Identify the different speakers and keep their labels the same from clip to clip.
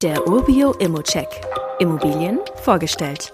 Speaker 1: Der Urbio Immocheck. Immobilien vorgestellt.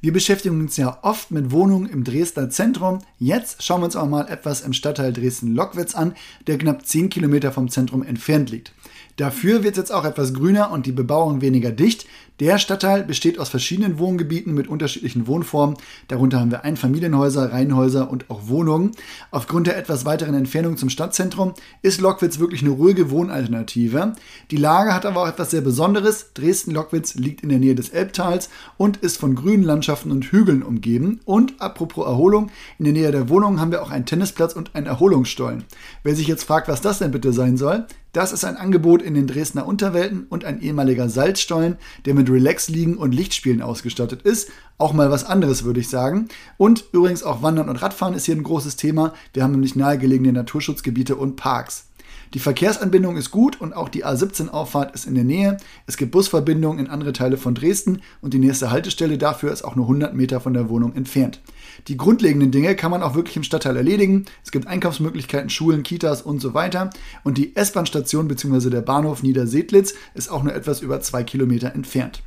Speaker 2: Wir beschäftigen uns ja oft mit Wohnungen im Dresdner Zentrum. Jetzt schauen wir uns auch mal etwas im Stadtteil Dresden-Lockwitz an, der knapp 10 Kilometer vom Zentrum entfernt liegt. Dafür wird es jetzt auch etwas grüner und die Bebauung weniger dicht. Der Stadtteil besteht aus verschiedenen Wohngebieten mit unterschiedlichen Wohnformen. Darunter haben wir Einfamilienhäuser, Reihenhäuser und auch Wohnungen. Aufgrund der etwas weiteren Entfernung zum Stadtzentrum ist Lockwitz wirklich eine ruhige Wohnalternative. Die Lage hat aber auch etwas sehr Besonderes. Dresden-Lockwitz liegt in der Nähe des Elbtals und ist von grünen Landschaften und Hügeln umgeben. Und apropos Erholung, in der Nähe der Wohnung haben wir auch einen Tennisplatz und einen Erholungsstollen. Wer sich jetzt fragt, was das denn bitte sein soll, das ist ein Angebot in den Dresdner Unterwelten und ein ehemaliger Salzstollen, der mit Relax-Liegen und Lichtspielen ausgestattet ist. Auch mal was anderes, würde ich sagen. Und übrigens auch Wandern und Radfahren ist hier ein großes Thema. Wir haben nämlich nahegelegene Naturschutzgebiete und Parks. Die Verkehrsanbindung ist gut und auch die A17-Auffahrt ist in der Nähe. Es gibt Busverbindungen in andere Teile von Dresden und die nächste Haltestelle dafür ist auch nur 100 Meter von der Wohnung entfernt. Die grundlegenden Dinge kann man auch wirklich im Stadtteil erledigen. Es gibt Einkaufsmöglichkeiten, Schulen, Kitas und so weiter. Und die S-Bahn-Station bzw. der Bahnhof Niedersedlitz ist auch nur etwas über zwei Kilometer entfernt.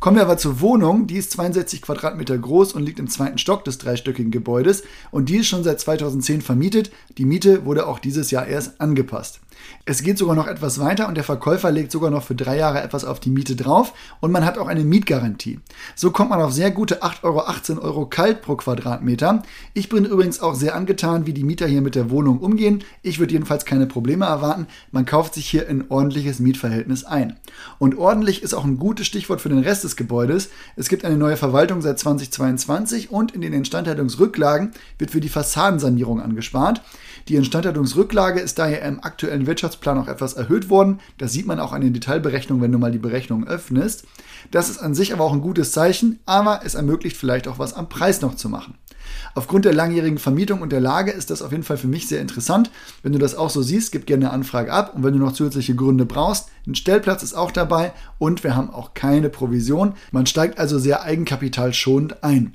Speaker 2: Kommen wir aber zur Wohnung. Die ist 62 Quadratmeter groß und liegt im zweiten Stock des dreistöckigen Gebäudes. Und die ist schon seit 2010 vermietet. Die Miete wurde auch dieses Jahr erst angepasst. Es geht sogar noch etwas weiter und der Verkäufer legt sogar noch für drei Jahre etwas auf die Miete drauf und man hat auch eine Mietgarantie. So kommt man auf sehr gute 8 Euro, 18 Euro kalt pro Quadratmeter. Ich bin übrigens auch sehr angetan, wie die Mieter hier mit der Wohnung umgehen. Ich würde jedenfalls keine Probleme erwarten. Man kauft sich hier ein ordentliches Mietverhältnis ein. Und ordentlich ist auch ein gutes Stichwort für den Rest des Gebäudes. Es gibt eine neue Verwaltung seit 2022 und in den Instandhaltungsrücklagen wird für die Fassadensanierung angespart. Die Instandhaltungsrücklage ist daher im aktuellen Wirtschaftsplan auch etwas erhöht worden. Das sieht man auch an den Detailberechnungen, wenn du mal die Berechnung öffnest. Das ist an sich aber auch ein gutes Zeichen, aber es ermöglicht vielleicht auch was am Preis noch zu machen. Aufgrund der langjährigen Vermietung und der Lage ist das auf jeden Fall für mich sehr interessant. Wenn du das auch so siehst, gib gerne eine Anfrage ab und wenn du noch zusätzliche Gründe brauchst, ein Stellplatz ist auch dabei und wir haben auch keine Provision. Man steigt also sehr eigenkapitalschonend ein.